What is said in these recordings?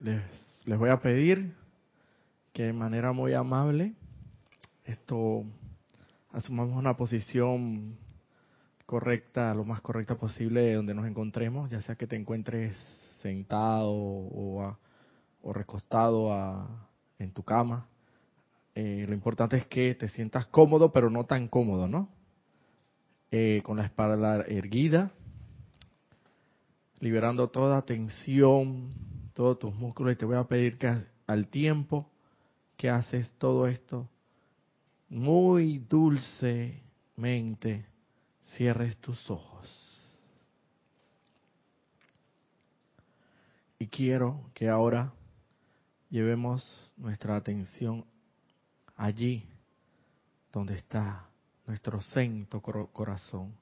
les, les voy a pedir que de manera muy amable esto asumamos una posición correcta, lo más correcta posible donde nos encontremos, ya sea que te encuentres sentado o, o recostado en tu cama. Eh, lo importante es que te sientas cómodo, pero no tan cómodo, ¿no? Eh, con la espalda erguida, liberando toda tensión, todos tus músculos, y te voy a pedir que al tiempo que haces todo esto, muy dulcemente cierres tus ojos. Y quiero que ahora llevemos nuestra atención allí donde está nuestro centro corazón,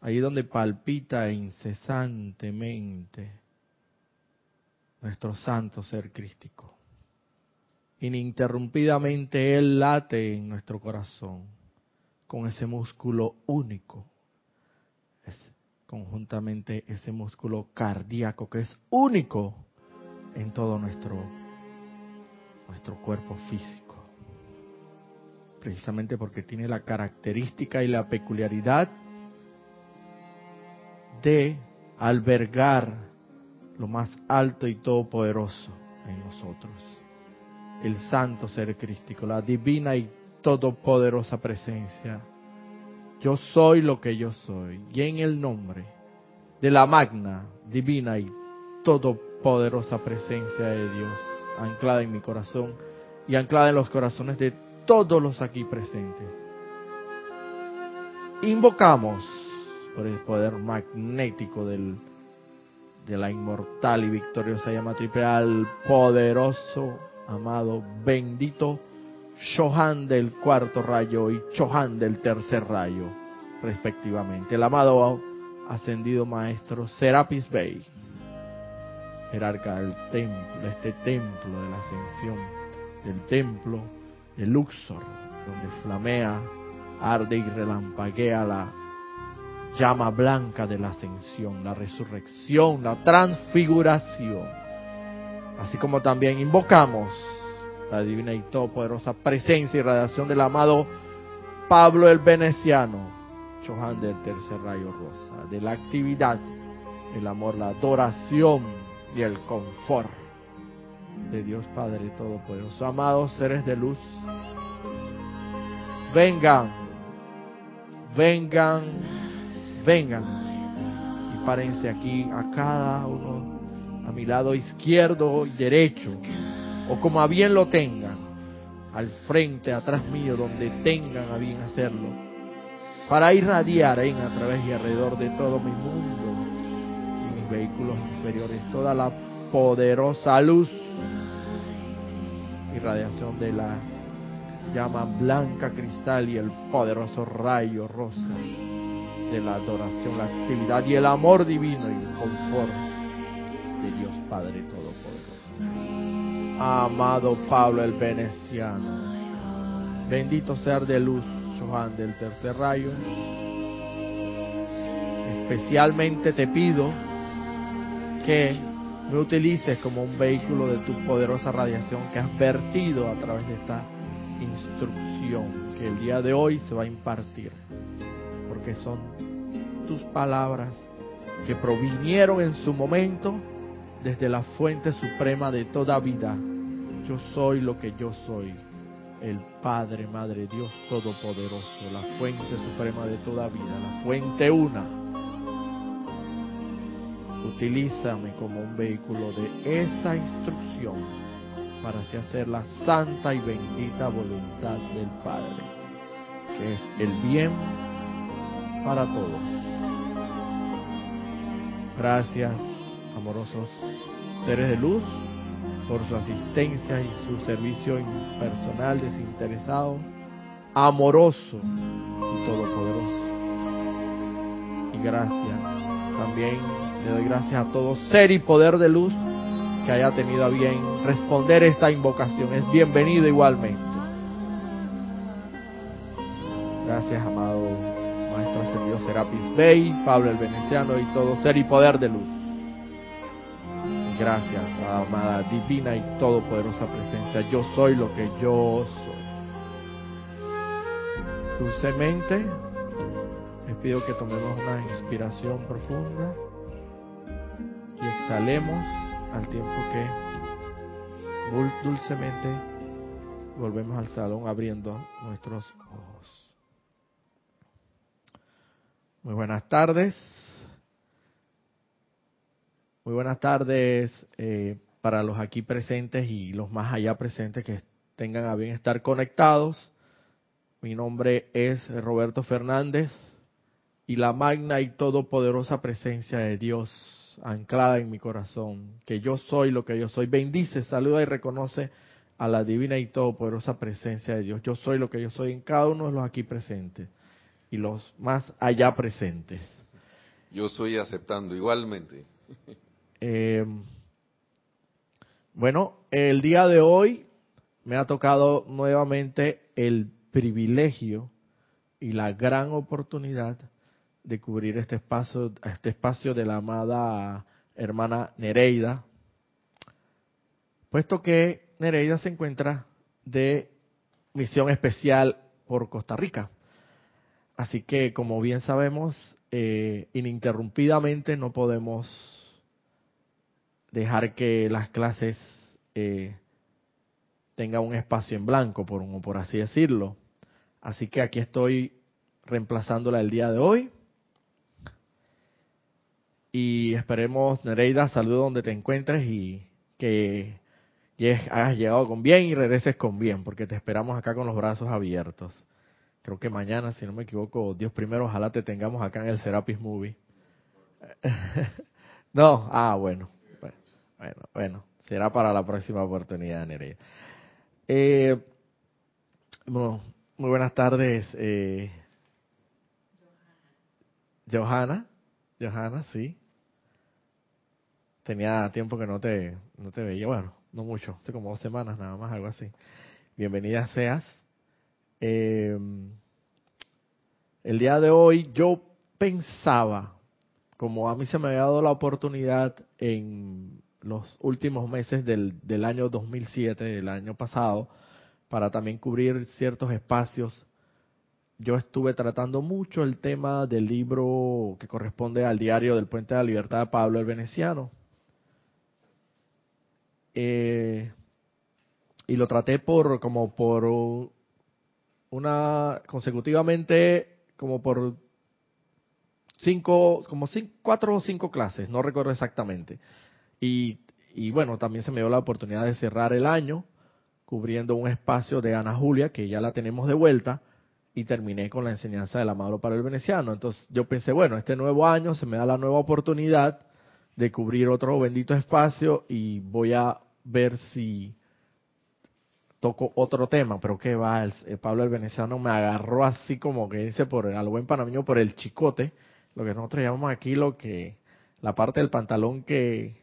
allí donde palpita incesantemente nuestro santo ser crístico. Ininterrumpidamente Él late en nuestro corazón con ese músculo único, es conjuntamente ese músculo cardíaco que es único en todo nuestro, nuestro cuerpo físico. Precisamente porque tiene la característica y la peculiaridad de albergar lo más alto y todopoderoso en nosotros. El santo ser crístico, la divina y todopoderosa presencia. Yo soy lo que yo soy. Y en el nombre de la magna, divina y todopoderosa presencia de Dios, anclada en mi corazón y anclada en los corazones de todos los aquí presentes. Invocamos por el poder magnético del, de la inmortal y victoriosa llama triple al poderoso, amado, bendito Shohan del cuarto rayo y Chohan del tercer rayo, respectivamente. El amado ascendido maestro Serapis Bey, jerarca del templo, este templo de la ascensión, del templo de Luxor, donde flamea, arde y relampaguea la llama blanca de la ascensión, la resurrección, la transfiguración. Así como también invocamos la divina y todopoderosa presencia y radiación del amado Pablo el Veneciano, Chohan del tercer rayo rosa, de la actividad, el amor, la adoración y el confort de Dios Padre Todopoderoso. Amados seres de luz, vengan, vengan, vengan y párense aquí a cada uno a mi lado izquierdo y derecho o como a bien lo tengan, al frente, atrás mío, donde tengan a bien hacerlo, para irradiar en a través y alrededor de todo mi mundo y mis vehículos inferiores toda la poderosa luz y radiación de la llama blanca cristal y el poderoso rayo rosa de la adoración, la actividad y el amor divino y el confort de Dios Padre Todopoderoso amado Pablo el Veneciano. Bendito ser de luz, Johan del tercer rayo. Especialmente te pido que me utilices como un vehículo de tu poderosa radiación que has vertido a través de esta instrucción que el día de hoy se va a impartir. Porque son palabras que provinieron en su momento desde la fuente suprema de toda vida yo soy lo que yo soy, el Padre, Madre, Dios Todopoderoso, la fuente suprema de toda vida, la fuente una. Utilízame como un vehículo de esa instrucción para hacer la santa y bendita voluntad del Padre, que es el bien para todos. Gracias, amorosos seres de luz por su asistencia y su servicio personal desinteresado, amoroso y todopoderoso. Y gracias. También le doy gracias a todo ser y poder de luz que haya tenido a bien responder esta invocación. Es bienvenido igualmente. Gracias, amado Maestro Ascendido Serapis Bey, Pablo el Veneciano y todo ser y poder de luz. Gracias, amada divina y todopoderosa presencia. Yo soy lo que yo soy. Dulcemente, les pido que tomemos una inspiración profunda y exhalemos al tiempo que dulcemente volvemos al salón abriendo nuestros ojos. Muy buenas tardes. Muy buenas tardes eh, para los aquí presentes y los más allá presentes que tengan a bien estar conectados. Mi nombre es Roberto Fernández y la magna y todopoderosa presencia de Dios anclada en mi corazón, que yo soy lo que yo soy, bendice, saluda y reconoce a la divina y todopoderosa presencia de Dios. Yo soy lo que yo soy en cada uno de los aquí presentes y los más allá presentes. Yo soy aceptando igualmente. Eh, bueno, el día de hoy me ha tocado nuevamente el privilegio y la gran oportunidad de cubrir este espacio, este espacio de la amada hermana Nereida, puesto que Nereida se encuentra de misión especial por Costa Rica. Así que, como bien sabemos, eh, ininterrumpidamente no podemos dejar que las clases eh, tengan un espacio en blanco, por, por así decirlo. Así que aquí estoy reemplazándola el día de hoy. Y esperemos, Nereida, saludo donde te encuentres y que hayas llegado con bien y regreses con bien, porque te esperamos acá con los brazos abiertos. Creo que mañana, si no me equivoco, Dios primero, ojalá te tengamos acá en el Serapis Movie. no, ah, bueno. Bueno, bueno, será para la próxima oportunidad, Nereida. Eh, muy buenas tardes, eh, Johanna. Johanna, sí. Tenía tiempo que no te, no te veía, bueno, no mucho, hace como dos semanas nada más, algo así. Bienvenida seas. Eh, el día de hoy yo pensaba, como a mí se me había dado la oportunidad en los últimos meses del, del año 2007, del año pasado, para también cubrir ciertos espacios. Yo estuve tratando mucho el tema del libro que corresponde al diario del Puente de la Libertad de Pablo el Veneciano. Eh, y lo traté por como por una consecutivamente como por cinco como cinco, cuatro o cinco clases no recuerdo exactamente y, bueno, también se me dio la oportunidad de cerrar el año cubriendo un espacio de Ana Julia, que ya la tenemos de vuelta, y terminé con la enseñanza del amado para el veneciano. Entonces yo pensé, bueno, este nuevo año se me da la nueva oportunidad de cubrir otro bendito espacio y voy a ver si toco otro tema, pero qué va, el, Pablo el Veneciano me agarró así como que dice por al buen panameño por el chicote, lo que nosotros llamamos aquí lo que la parte del pantalón que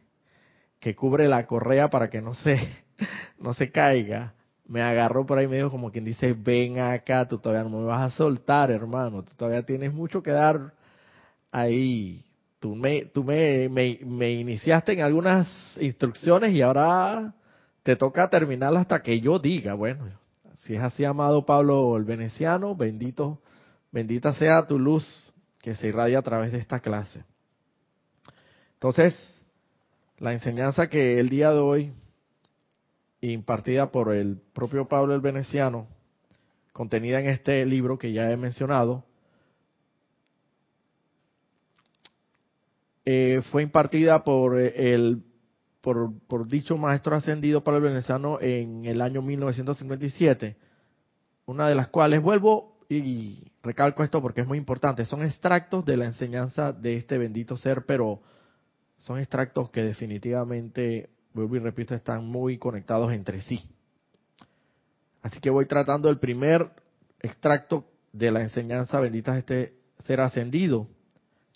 que cubre la correa para que no se, no se caiga, me agarró por ahí medio como quien dice, ven acá, tú todavía no me vas a soltar, hermano, tú todavía tienes mucho que dar ahí. Tú me, tú me, me, iniciaste en algunas instrucciones y ahora te toca terminar hasta que yo diga, bueno, si es así, amado Pablo el veneciano, bendito, bendita sea tu luz que se irradia a través de esta clase. Entonces, la enseñanza que el día de hoy, impartida por el propio Pablo el Veneciano, contenida en este libro que ya he mencionado, eh, fue impartida por el por, dicho maestro ascendido Pablo el Veneciano en el año 1957, una de las cuales vuelvo y recalco esto porque es muy importante, son extractos de la enseñanza de este bendito ser, pero son extractos que definitivamente, vuelvo y repito, están muy conectados entre sí. Así que voy tratando el primer extracto de la enseñanza bendita este ser ascendido,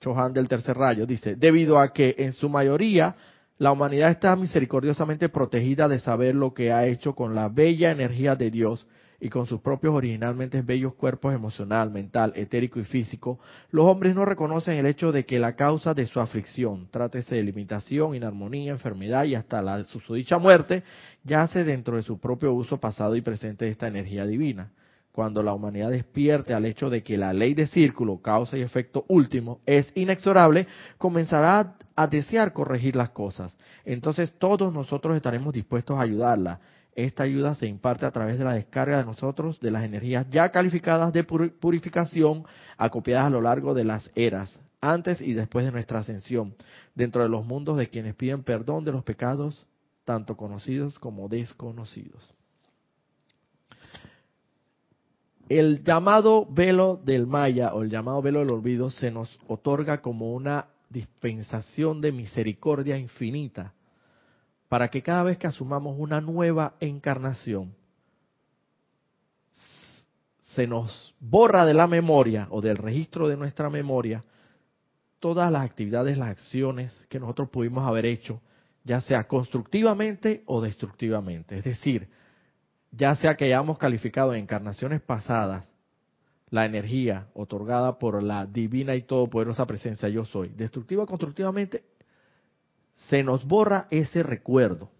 Chohan del tercer rayo, dice, debido a que en su mayoría la humanidad está misericordiosamente protegida de saber lo que ha hecho con la bella energía de Dios y con sus propios originalmente bellos cuerpos emocional, mental, etérico y físico, los hombres no reconocen el hecho de que la causa de su aflicción, trátese de limitación, inarmonía, enfermedad y hasta la susodicha muerte, yace dentro de su propio uso pasado y presente de esta energía divina. Cuando la humanidad despierte al hecho de que la ley de círculo, causa y efecto último, es inexorable, comenzará a desear corregir las cosas. Entonces todos nosotros estaremos dispuestos a ayudarla. Esta ayuda se imparte a través de la descarga de nosotros de las energías ya calificadas de purificación acopiadas a lo largo de las eras, antes y después de nuestra ascensión, dentro de los mundos de quienes piden perdón de los pecados, tanto conocidos como desconocidos. El llamado velo del Maya o el llamado velo del olvido se nos otorga como una dispensación de misericordia infinita para que cada vez que asumamos una nueva encarnación, se nos borra de la memoria o del registro de nuestra memoria todas las actividades, las acciones que nosotros pudimos haber hecho, ya sea constructivamente o destructivamente. Es decir, ya sea que hayamos calificado en encarnaciones pasadas la energía otorgada por la divina y todopoderosa presencia yo soy, destructiva o constructivamente, se nos borra ese recuerdo.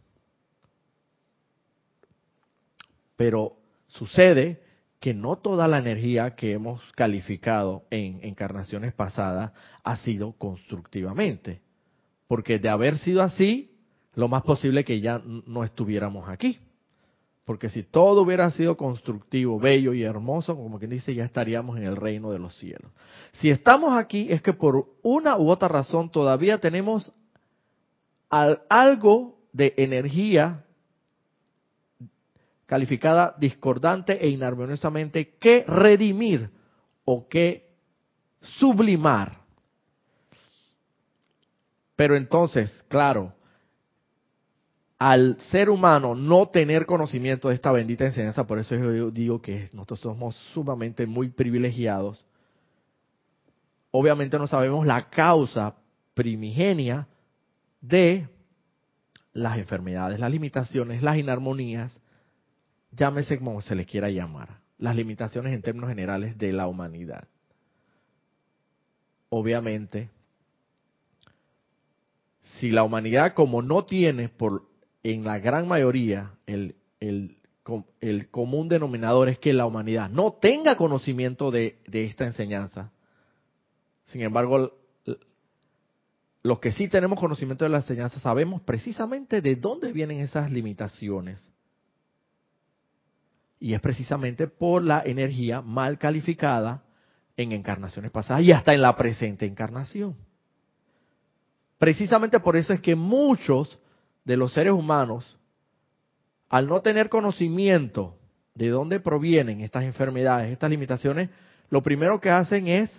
Pero sucede que no toda la energía que hemos calificado en encarnaciones pasadas ha sido constructivamente. Porque de haber sido así, lo más posible que ya no estuviéramos aquí. Porque si todo hubiera sido constructivo, bello y hermoso, como quien dice, ya estaríamos en el reino de los cielos. Si estamos aquí es que por una u otra razón todavía tenemos algo de energía calificada discordante e inarmoniosamente que redimir o que sublimar. Pero entonces, claro, al ser humano no tener conocimiento de esta bendita enseñanza, por eso yo digo que nosotros somos sumamente muy privilegiados, obviamente no sabemos la causa primigenia de las enfermedades, las limitaciones, las inarmonías, llámese como se les quiera llamar, las limitaciones en términos generales de la humanidad. Obviamente, si la humanidad como no tiene por en la gran mayoría el, común denominador es que la humanidad no tenga conocimiento de esta enseñanza. Sin embargo, los que sí tenemos conocimiento de la enseñanza sabemos precisamente de dónde vienen esas limitaciones. Y es precisamente por la energía mal calificada en encarnaciones pasadas y hasta en la presente encarnación. Precisamente por eso es que muchos de los seres humanos, al no tener conocimiento de dónde provienen estas enfermedades, estas limitaciones, lo primero que hacen es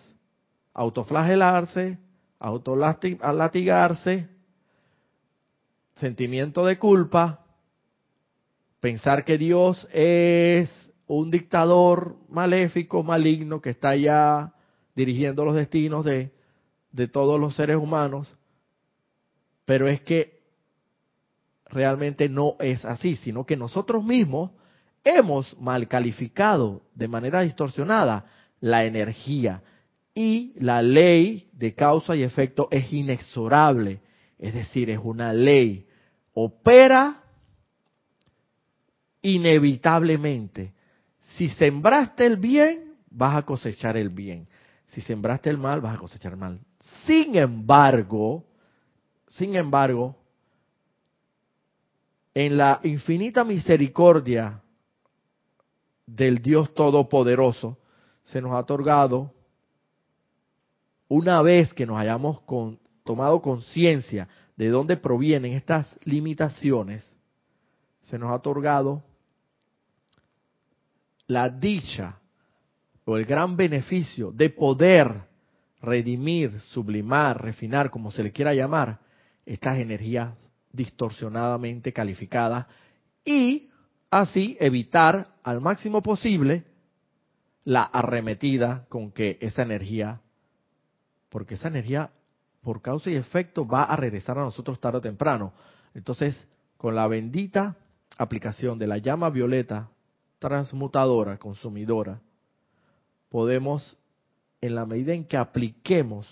autoflagelarse, autolatigarse, sentimiento de culpa, pensar que Dios es un dictador maléfico, maligno, que está ya dirigiendo los destinos de, de todos los seres humanos, pero es que realmente no es así, sino que nosotros mismos hemos mal calificado de manera distorsionada la energía y la ley de causa y efecto es inexorable, es decir, es una ley, opera inevitablemente. Si sembraste el bien, vas a cosechar el bien. Si sembraste el mal, vas a cosechar el mal. Sin embargo, sin embargo, en la infinita misericordia del Dios Todopoderoso, se nos ha otorgado, una vez que nos hayamos tomado conciencia de dónde provienen estas limitaciones, se nos ha otorgado la dicha o el gran beneficio de poder redimir, sublimar, refinar, como se le quiera llamar, estas energías distorsionadamente calificada y así evitar al máximo posible la arremetida con que esa energía, porque esa energía por causa y efecto va a regresar a nosotros tarde o temprano. Entonces, con la bendita aplicación de la llama violeta transmutadora, consumidora, podemos, en la medida en que apliquemos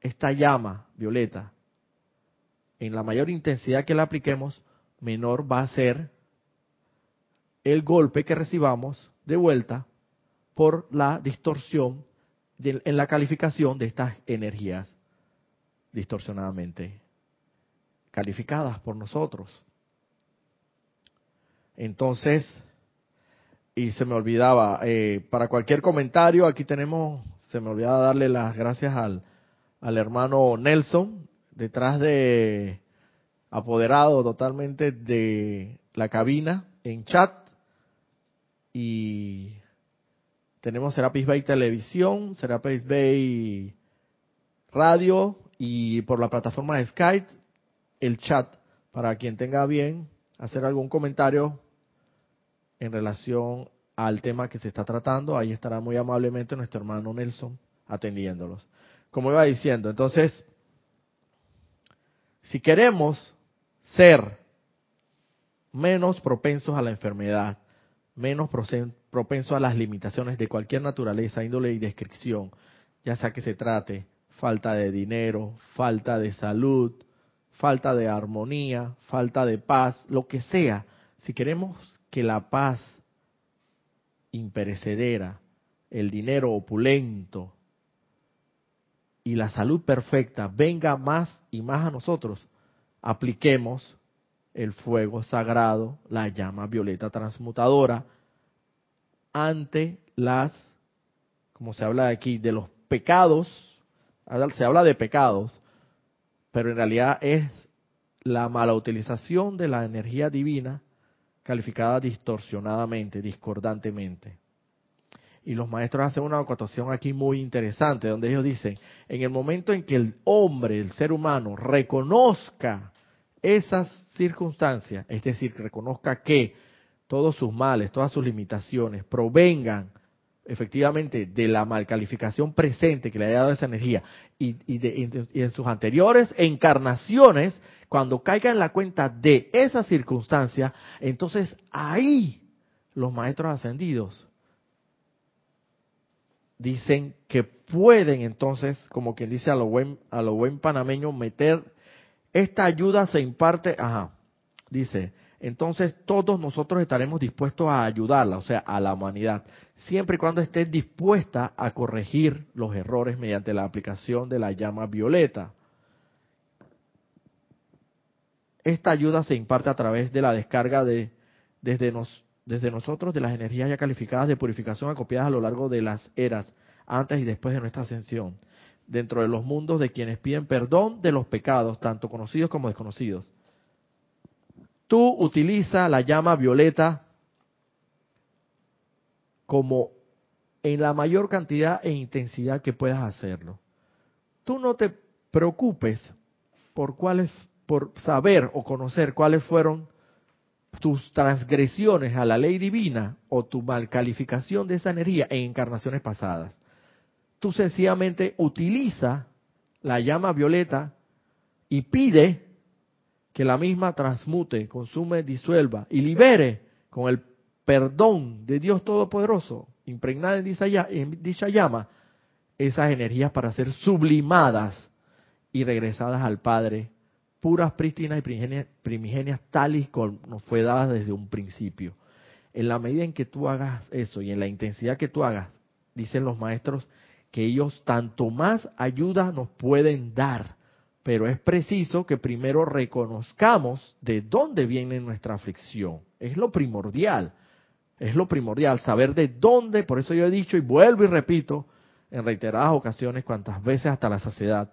esta llama violeta, en la mayor intensidad que la apliquemos, menor va a ser el golpe que recibamos de vuelta por la distorsión en la calificación de estas energías distorsionadamente calificadas por nosotros. Entonces, y se me olvidaba, eh, para cualquier comentario, aquí tenemos, se me olvidaba darle las gracias al, al hermano Nelson, detrás de, apoderado totalmente de la cabina en chat, y tenemos Serapis Bay Televisión, Serapis Bay Radio, y por la plataforma de Skype, el chat, para quien tenga bien hacer algún comentario en relación al tema que se está tratando, ahí estará muy amablemente nuestro hermano Nelson atendiéndolos. Como iba diciendo, entonces, si queremos ser menos propensos a la enfermedad, menos propensos a las limitaciones de cualquier naturaleza, índole y descripción, ya sea que se trate falta de dinero, falta de salud, falta de armonía, falta de paz, lo que sea, si queremos que la paz imperecedera, el dinero opulento y la salud perfecta venga más y más a nosotros, apliquemos el fuego sagrado, la llama violeta transmutadora, ante las, como se habla aquí, de los pecados, se habla de pecados, pero en realidad es la mala utilización de la energía divina calificada distorsionadamente, discordantemente. Y los maestros hacen una acotación aquí muy interesante, donde ellos dicen, en el momento en que el hombre, el ser humano, reconozca esas circunstancias, es decir, que reconozca que todos sus males, todas sus limitaciones provengan efectivamente de la malcalificación presente que le haya dado esa energía y, y en sus anteriores encarnaciones, cuando caiga en la cuenta de esa circunstancia, entonces ahí los maestros ascendidos dicen que pueden entonces, como quien dice a lo buen, a lo buen panameño, meter esta ayuda se imparte, ajá, dice, entonces todos nosotros estaremos dispuestos a ayudarla, o sea, a la humanidad, siempre y cuando esté dispuesta a corregir los errores mediante la aplicación de la llama violeta. Esta ayuda se imparte a través de la descarga de desde, nos, desde nosotros de las energías ya calificadas de purificación acopiadas a lo largo de las eras, antes y después de nuestra ascensión, dentro de los mundos de quienes piden perdón de los pecados, tanto conocidos como desconocidos. Tú utiliza la llama violeta como en la mayor cantidad e intensidad que puedas hacerlo. Tú no te preocupes por cuáles por saber o conocer cuáles fueron tus transgresiones a la ley divina o tu malcalificación de esa energía en encarnaciones pasadas. Tú sencillamente utiliza la llama violeta y pide que la misma transmute, consume, disuelva y libere con el perdón de Dios Todopoderoso, impregnada en dicha, llama, esas energías para ser sublimadas y regresadas al Padre puras, prístinas y primigenias, tal y como nos fue dada desde un principio. En la medida en que tú hagas eso y en la intensidad que tú hagas, dicen los maestros, que ellos tanto más ayuda nos pueden dar, pero es preciso que primero reconozcamos de dónde viene nuestra aflicción. Es lo primordial, es lo primordial, saber de dónde, por eso yo he dicho y vuelvo y repito en reiteradas ocasiones, cuantas veces hasta la saciedad,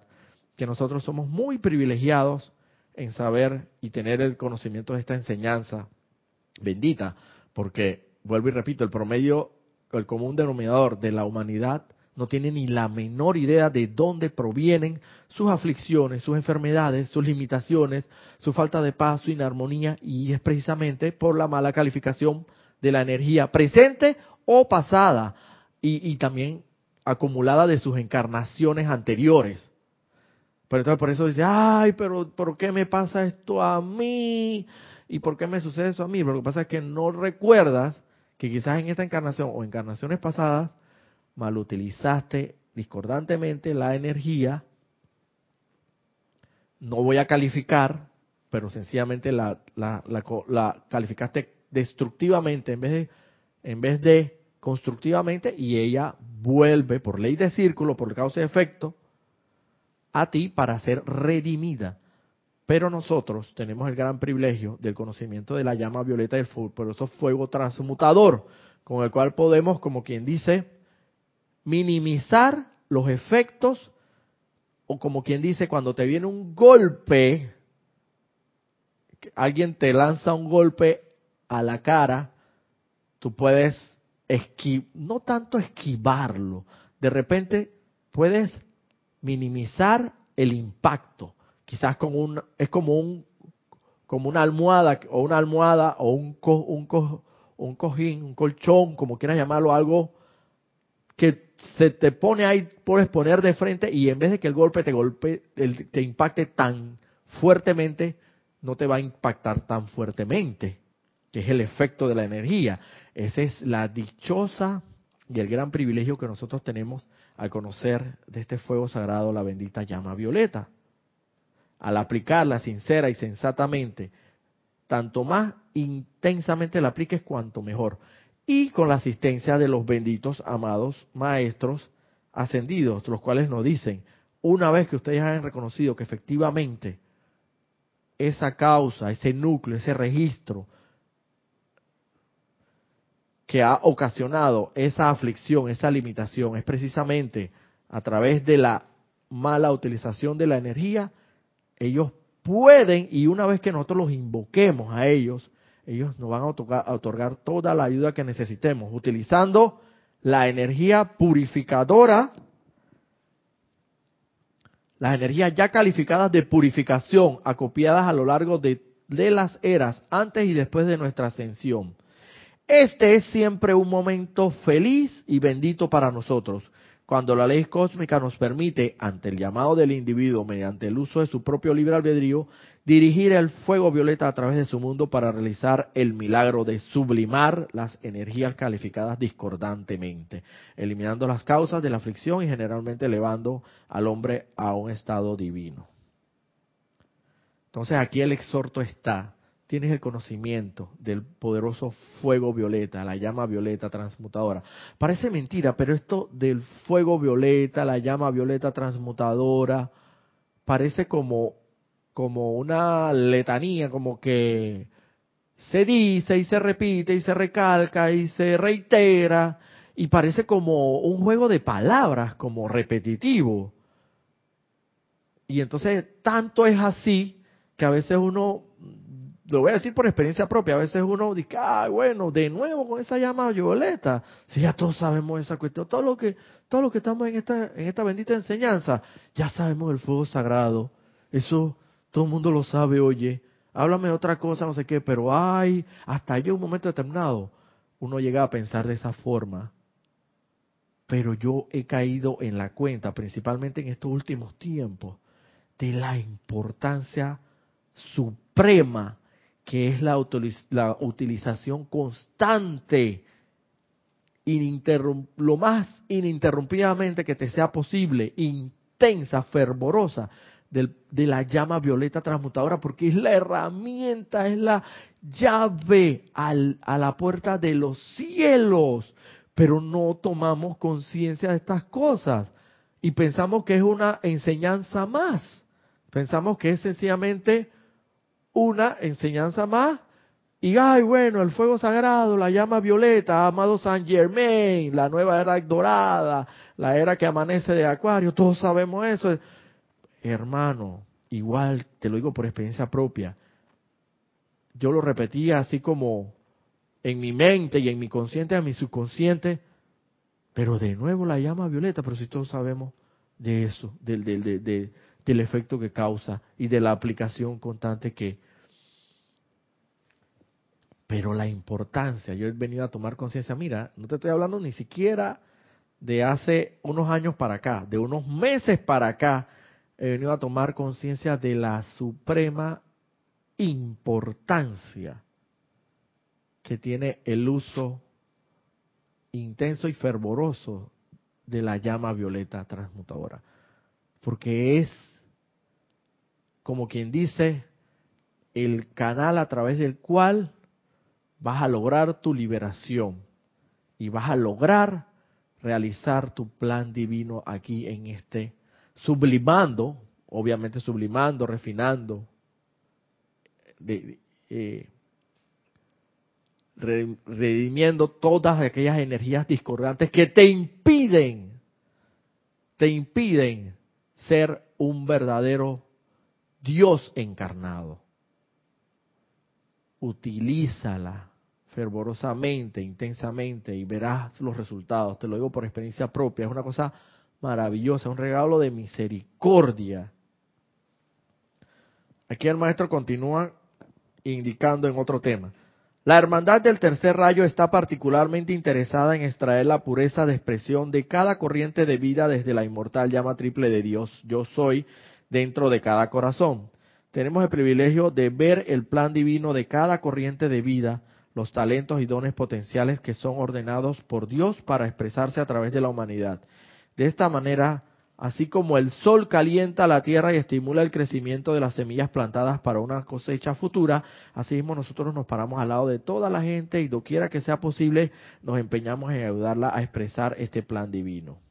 que nosotros somos muy privilegiados en saber y tener el conocimiento de esta enseñanza bendita, porque, vuelvo y repito, el promedio, el común denominador de la humanidad no tiene ni la menor idea de dónde provienen sus aflicciones, sus enfermedades, sus limitaciones, su falta de paz, su inarmonía, y es precisamente por la mala calificación de la energía presente o pasada, y, y también acumulada de sus encarnaciones anteriores. Pero entonces por eso dice, ay, pero ¿por qué me pasa esto a mí? ¿Y por qué me sucede eso a mí? Lo que pasa es que no recuerdas que quizás en esta encarnación o encarnaciones pasadas mal utilizaste discordantemente la energía. No voy a calificar, pero sencillamente la, la, la, calificaste destructivamente en vez de en vez de constructivamente y ella vuelve por ley de círculo, por causa y efecto, a ti para ser redimida. Pero nosotros tenemos el gran privilegio del conocimiento de la llama violeta del eso fuego transmutador, con el cual podemos, como quien dice, minimizar los efectos, o como quien dice, cuando te viene un golpe, alguien te lanza un golpe a la cara, tú puedes esquivar, no tanto esquivarlo, de repente puedes minimizar el impacto quizás con un, es como un, como una almohada, o una almohada, o un, un, un cojín, un colchón, como quieras llamarlo, algo que se te pone ahí, puedes poner de frente y en vez de que el golpe te golpe, te impacte tan fuertemente, no te va a impactar tan fuertemente, que es el efecto de la energía. Esa es la dichosa y el gran privilegio que nosotros tenemos al conocer de este fuego sagrado, la bendita llama violeta al aplicarla sincera y sensatamente, tanto más intensamente la apliques, cuanto mejor. Y con la asistencia de los benditos, amados maestros ascendidos, los cuales nos dicen, una vez que ustedes hayan reconocido que efectivamente esa causa, ese núcleo, ese registro que ha ocasionado esa aflicción, esa limitación, es precisamente a través de la mala utilización de la energía, ellos pueden, y una vez que nosotros los invoquemos a ellos, ellos nos van a otorgar, toda la ayuda que necesitemos, utilizando la energía purificadora, las energías ya calificadas de purificación, acopiadas a lo largo de, las eras, antes y después de nuestra ascensión. Este es siempre un momento feliz y bendito para nosotros, cuando la ley cósmica nos permite, ante el llamado del individuo, mediante el uso de su propio libre albedrío, dirigir el fuego violeta a través de su mundo para realizar el milagro de sublimar las energías calificadas discordantemente, eliminando las causas de la aflicción y generalmente elevando al hombre a un estado divino. Entonces aquí el exhorto está tienes el conocimiento del poderoso fuego violeta, la llama violeta transmutadora. Parece mentira, pero esto del fuego violeta, la llama violeta transmutadora, parece como, como una letanía, como que se dice y se repite y se recalca y se reitera y parece como un juego de palabras, como repetitivo. Y entonces tanto es así que a veces uno lo voy a decir por experiencia propia, a veces uno dice, ah, bueno, de nuevo con esa llama violeta, si ya todos sabemos esa cuestión, todo lo que, todo lo que estamos en esta, en esta bendita enseñanza, ya sabemos el fuego sagrado, eso todo el mundo lo sabe, oye, háblame de otra cosa, no sé qué, pero hay, hasta yo un momento determinado, uno llega a pensar de esa forma, pero yo he caído en la cuenta, principalmente en estos últimos tiempos, de la importancia suprema que es la, utilización constante, lo más ininterrumpidamente que te sea posible, intensa, fervorosa, de la llama violeta transmutadora, porque es la herramienta, es la llave a la puerta de los cielos, pero no tomamos conciencia de estas cosas y pensamos que es una enseñanza más, pensamos que es sencillamente una enseñanza más. Y ay, bueno, el fuego sagrado, la llama violeta, amado San Germain, la nueva era dorada, la era que amanece de Acuario, todos sabemos eso. Hermano, igual te lo digo por experiencia propia. Yo lo repetía así como en mi mente y en mi consciente, en mi subconsciente, pero de nuevo la llama violeta, pero si todos sabemos de eso, del, del, del, del efecto que causa y de la aplicación constante que... Pero la importancia, yo he venido a tomar conciencia, mira, no te estoy hablando ni siquiera de hace unos años para acá, de unos meses para acá, he venido a tomar conciencia de la suprema importancia que tiene el uso intenso y fervoroso de la llama violeta transmutadora. Porque es, como quien dice, el canal a través del cual vas a lograr tu liberación y vas a lograr realizar tu plan divino aquí en este, sublimando, obviamente sublimando, refinando, eh, redimiendo todas aquellas energías discordantes que te impiden, te impiden ser un verdadero Dios encarnado. Utilízala fervorosamente, intensamente y verás los resultados. Te lo digo por experiencia propia. Es una cosa maravillosa, un regalo de misericordia. Aquí el maestro continúa indicando en otro tema. La hermandad del tercer rayo está particularmente interesada en extraer la pureza de expresión de cada corriente de vida desde la inmortal llama triple de Dios, yo soy, dentro de cada corazón. Tenemos el privilegio de ver el plan divino de cada corriente de vida, los talentos y dones potenciales que son ordenados por Dios para expresarse a través de la humanidad. De esta manera, Así como el sol calienta la tierra y estimula el crecimiento de las semillas plantadas para una cosecha futura, así mismo nosotros nos paramos al lado de toda la gente y doquiera que sea posible, nos empeñamos en ayudarla a expresar este plan divino.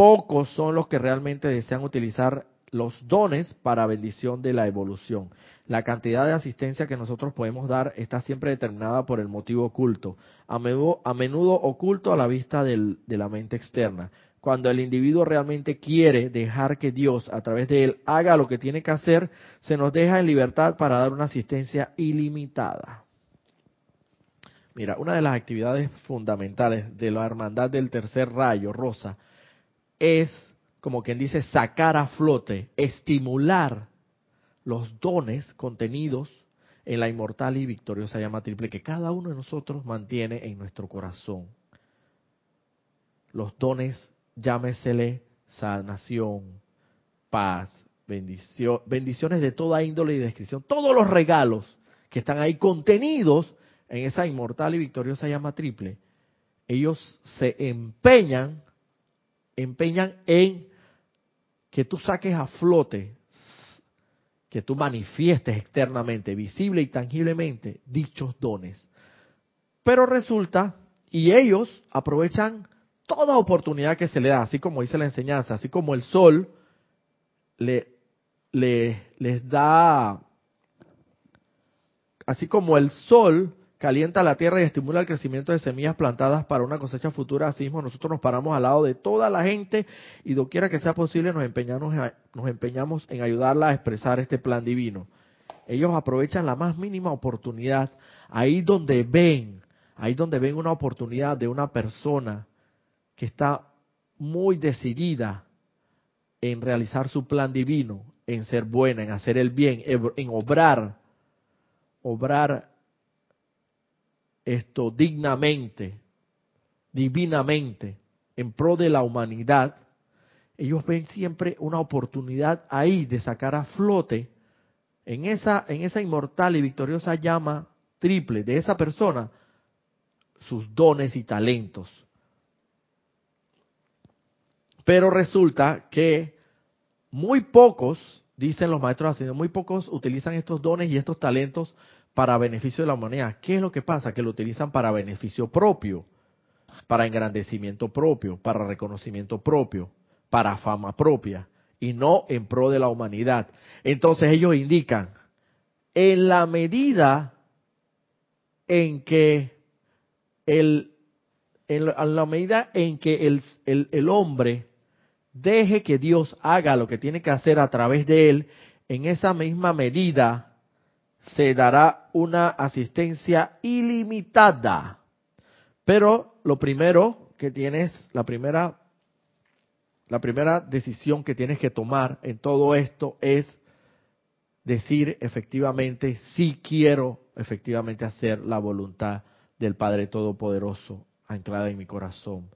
Pocos son los que realmente desean utilizar los dones para bendición de la evolución. La cantidad de asistencia que nosotros podemos dar está siempre determinada por el motivo oculto, a menudo, oculto a la vista de la mente externa cuando el individuo realmente quiere dejar que Dios a través de él haga lo que tiene que hacer, se nos deja en libertad para dar una asistencia ilimitada. Mira, una de las actividades fundamentales de la hermandad del tercer rayo rosa es, como quien dice, sacar a flote, estimular los dones contenidos en la inmortal y victoriosa llama triple que cada uno de nosotros mantiene en nuestro corazón. Los dones llámesele sanación, paz, bendiciones de toda índole y descripción, todos los regalos que están ahí contenidos en esa inmortal y victoriosa llama triple, ellos se empeñan, empeñan en que tú saques a flote, que tú manifiestes externamente, visible y tangiblemente, dichos dones. Pero resulta, y ellos aprovechan toda oportunidad que se le da, así como dice la enseñanza, así como el sol le, les da, así como el sol calienta la tierra y estimula el crecimiento de semillas plantadas para una cosecha futura, así mismo nosotros nos paramos al lado de toda la gente y doquiera que sea posible nos empeñamos, nos empeñamos en ayudarla a expresar este plan divino. Ellos aprovechan la más mínima oportunidad, ahí donde ven, ahí donde ven una oportunidad de una persona que está muy decidida en realizar su plan divino, en ser buena, en hacer el bien, en obrar, obrar esto dignamente, divinamente, en pro de la humanidad, ellos ven siempre una oportunidad ahí de sacar a flote en esa, en esa inmortal y victoriosa llama triple de esa persona sus dones y talentos. Pero resulta que muy pocos, dicen los maestros ascendidos, muy pocos utilizan estos dones y estos talentos para beneficio de la humanidad. ¿Qué es lo que pasa? Que lo utilizan para beneficio propio, para engrandecimiento propio, para reconocimiento propio, para fama propia y no en pro de la humanidad. Entonces ellos indican, en la medida en que el, en la medida en que el, el, el hombre deje que Dios haga lo que tiene que hacer a través de él, en esa misma medida se dará una asistencia ilimitada. Pero lo primero que tienes, la primera, la primera decisión que tienes que tomar en todo esto es decir efectivamente, sí quiero efectivamente hacer la voluntad del Padre Todopoderoso anclada en mi corazón.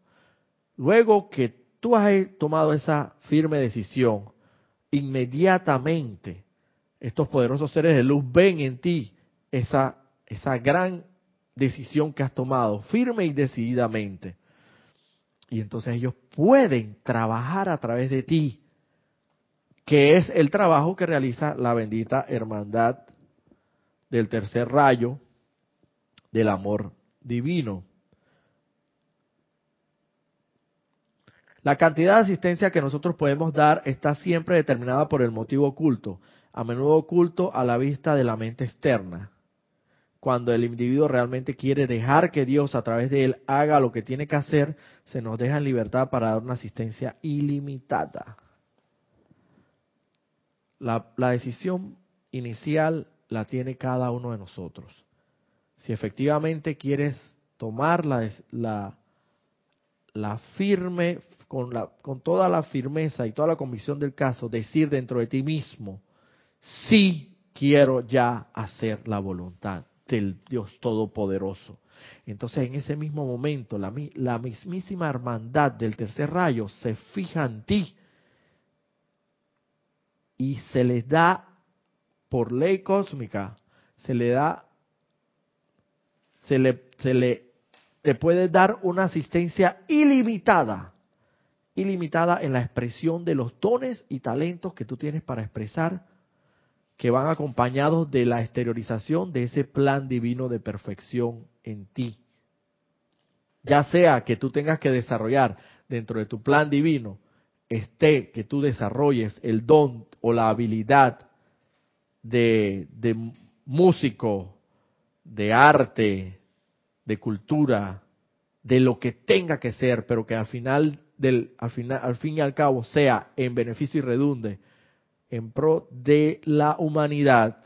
Luego que tú has tomado esa firme decisión, inmediatamente estos poderosos seres de luz ven en ti esa, esa gran decisión que has tomado, firme y decididamente. Y entonces ellos pueden trabajar a través de ti, que es el trabajo que realiza la bendita hermandad del tercer rayo del amor divino. La cantidad de asistencia que nosotros podemos dar está siempre determinada por el motivo oculto, a menudo oculto a la vista de la mente externa. Cuando el individuo realmente quiere dejar que Dios a través de él haga lo que tiene que hacer, se nos deja en libertad para dar una asistencia ilimitada. La, decisión inicial la tiene cada uno de nosotros. Si efectivamente quieres tomar la, la, la firme con, con toda la firmeza y toda la convicción del caso, decir dentro de ti mismo, sí quiero ya hacer la voluntad del Dios Todopoderoso. Entonces en ese mismo momento la, la mismísima hermandad del tercer rayo se fija en ti y se les da por ley cósmica, se le da, se le, se le, te puede dar una asistencia ilimitada ilimitada en la expresión de los dones y talentos que tú tienes para expresar, que van acompañados de la exteriorización de ese plan divino de perfección en ti. Ya sea que tú tengas que desarrollar dentro de tu plan divino, esté que tú desarrolles el don o la habilidad de, de músico, de arte, de cultura, de lo que tenga que ser, pero que al final del, al, final, al fin y al cabo sea en beneficio y redunde en pro de la humanidad,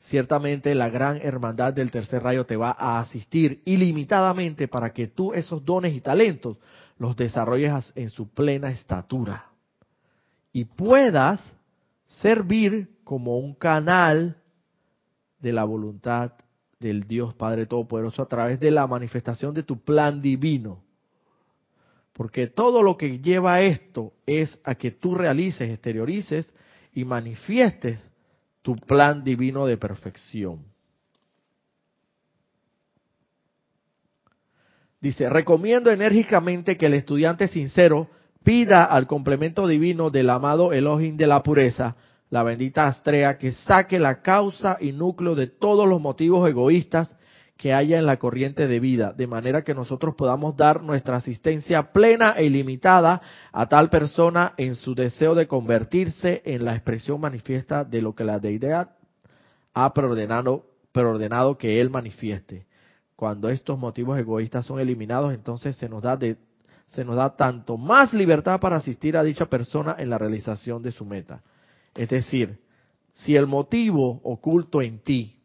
ciertamente la gran hermandad del tercer rayo te va a asistir ilimitadamente para que tú esos dones y talentos los desarrolles en su plena estatura y puedas servir como un canal de la voluntad del Dios Padre Todopoderoso a través de la manifestación de tu plan divino. Porque todo lo que lleva a esto es a que tú realices, exteriorices y manifiestes tu plan divino de perfección. Dice, recomiendo enérgicamente que el estudiante sincero pida al complemento divino del amado Elohim de la pureza, la bendita Astrea, que saque la causa y núcleo de todos los motivos egoístas que haya en la corriente de vida, de manera que nosotros podamos dar nuestra asistencia plena e ilimitada a tal persona en su deseo de convertirse en la expresión manifiesta de lo que la deidad ha preordenado, preordenado que él manifieste. Cuando estos motivos egoístas son eliminados, entonces se nos da de, se nos da tanto más libertad para asistir a dicha persona en la realización de su meta. Es decir, si el motivo oculto en ti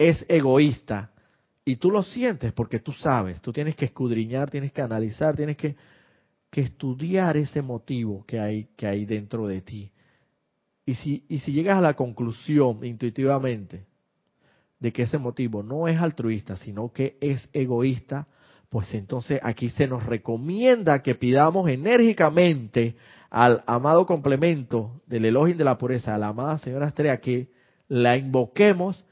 es egoísta y tú lo sientes porque tú sabes, tú tienes que escudriñar, tienes que analizar, tienes que, que estudiar ese motivo que hay, que hay dentro de ti. Y si, y si llegas a la conclusión intuitivamente de que ese motivo no es altruista, sino que es egoísta, pues entonces aquí se nos recomienda que pidamos enérgicamente al amado complemento del elogio de la pureza, a la amada señora Estrella, que la invoquemos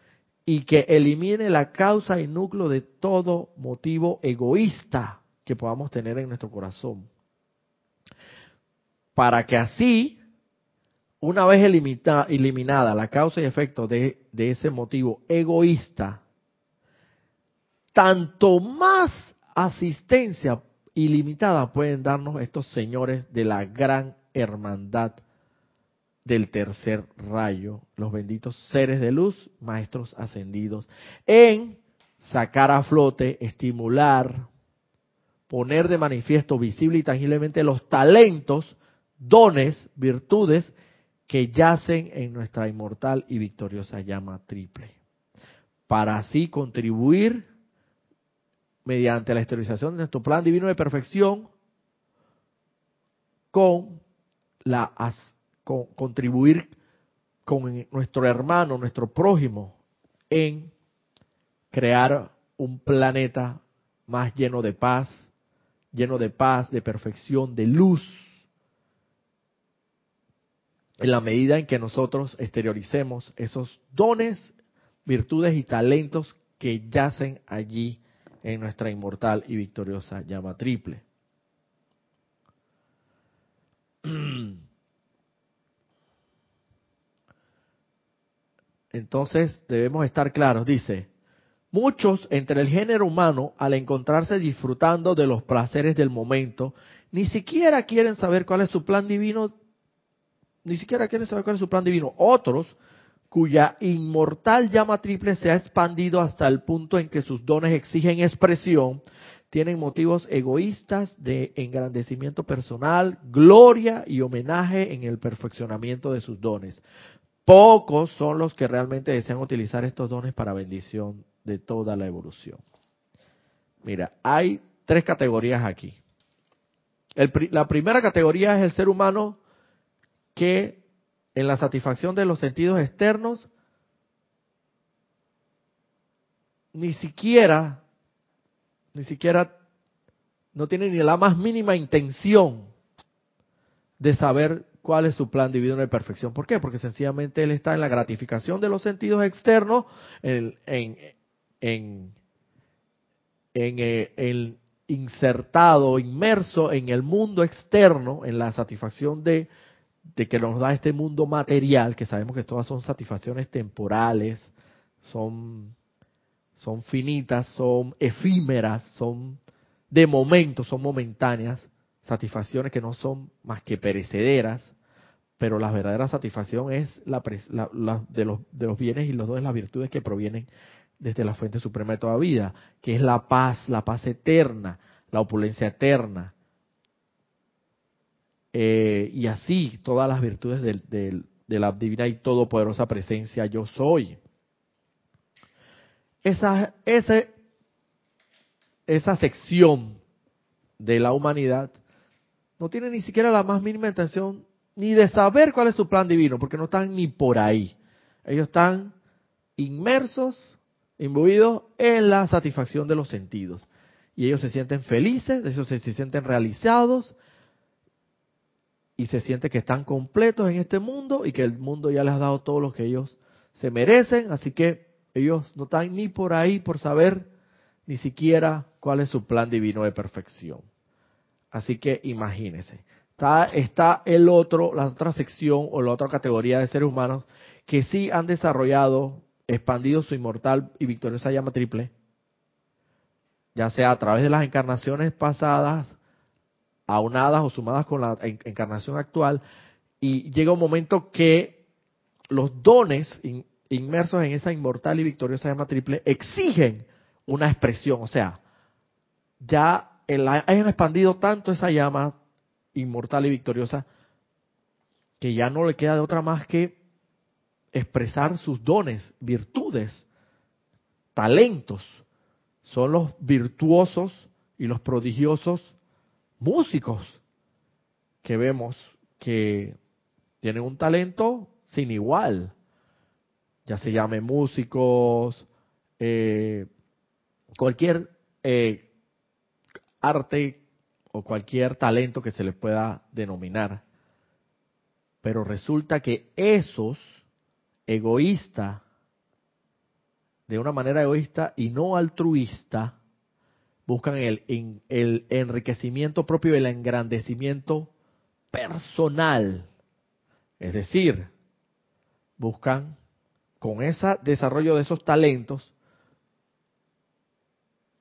y que elimine la causa y núcleo de todo motivo egoísta que podamos tener en nuestro corazón. Para que así, una vez eliminada la causa y efecto de, de ese motivo egoísta, tanto más asistencia ilimitada pueden darnos estos señores de la gran hermandad del tercer rayo, los benditos seres de luz, maestros ascendidos, en sacar a flote, estimular, poner de manifiesto visible y tangiblemente los talentos, dones, virtudes que yacen en nuestra inmortal y victoriosa llama triple, para así contribuir mediante la exteriorización de nuestro plan divino de perfección con la contribuir con nuestro hermano, nuestro prójimo, en crear un planeta más lleno de paz, lleno de paz, de perfección, de luz, en la medida en que nosotros exterioricemos esos dones, virtudes y talentos que yacen allí en nuestra inmortal y victoriosa llama triple. Entonces debemos estar claros, dice, muchos entre el género humano al encontrarse disfrutando de los placeres del momento, ni siquiera quieren saber cuál es su plan divino, ni siquiera quieren saber cuál es su plan divino. Otros, cuya inmortal llama triple se ha expandido hasta el punto en que sus dones exigen expresión, tienen motivos egoístas de engrandecimiento personal, gloria y homenaje en el perfeccionamiento de sus dones. Pocos son los que realmente desean utilizar estos dones para bendición de toda la evolución. Mira, hay tres categorías aquí. la primera categoría es el ser humano que en la satisfacción de los sentidos externos ni siquiera, ni siquiera, no tiene ni la más mínima intención de saber cuál es su plan divino de perfección. ¿Por qué? Porque sencillamente él está en la gratificación de los sentidos externos, en, en, en, el insertado, inmerso en el mundo externo, en la satisfacción de, de que nos da este mundo material, que sabemos que todas son satisfacciones temporales, son, son finitas, son efímeras, son de momento, son momentáneas, satisfacciones que no son más que perecederas, pero la verdadera satisfacción es la, de, los, de los bienes y los dones, las virtudes que provienen desde la fuente suprema de toda vida, que es la paz, la paz eterna, la opulencia eterna, eh, y así todas las virtudes de, la divina y todopoderosa presencia yo soy. Esa, ese, esa sección de la humanidad no tiene ni siquiera la más mínima intención ni de saber cuál es su plan divino, porque no están ni por ahí. Ellos están inmersos, imbuidos en la satisfacción de los sentidos. Y ellos se sienten felices, ellos se, se sienten realizados y se sienten que están completos en este mundo y que el mundo ya les ha dado todo lo que ellos se merecen. Así que ellos no están ni por ahí por saber ni siquiera cuál es su plan divino de perfección. Así que imagínense. Está, el otro, la otra sección o la otra categoría de seres humanos que sí han desarrollado, expandido su inmortal y victoriosa llama triple, ya sea a través de las encarnaciones pasadas, aunadas o sumadas con la encarnación actual, y llega un momento que los dones inmersos en esa inmortal y victoriosa llama triple exigen una expresión, o sea, ya hayan expandido tanto esa llama inmortal y victoriosa, que ya no le queda de otra más que expresar sus dones, virtudes, talentos. Son los virtuosos y los prodigiosos músicos que vemos que tienen un talento sin igual. Ya se llame músicos, eh, cualquier eh, arte o cualquier talento que se le pueda denominar. Pero resulta que esos egoístas, de una manera egoísta y no altruista, buscan el, el enriquecimiento propio el engrandecimiento personal. Es decir, buscan con ese desarrollo de esos talentos